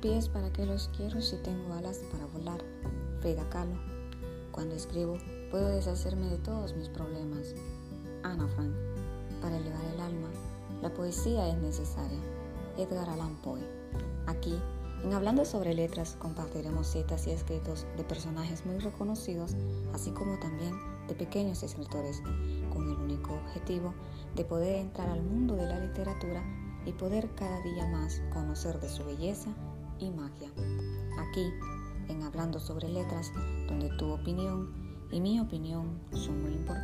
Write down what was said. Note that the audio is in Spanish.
Pies para que los quiero si tengo alas para volar. Frida Kahlo. Cuando escribo, puedo deshacerme de todos mis problemas. Ana Frank. Para elevar el alma, la poesía es necesaria. Edgar Allan Poe. Aquí, en Hablando sobre Letras, compartiremos citas y escritos de personajes muy reconocidos, así como también de pequeños escritores, con el único objetivo de poder entrar al mundo de la literatura y poder cada día más conocer de su belleza y magia. Aquí, en Hablando sobre Letras, donde tu opinión y mi opinión son muy importantes.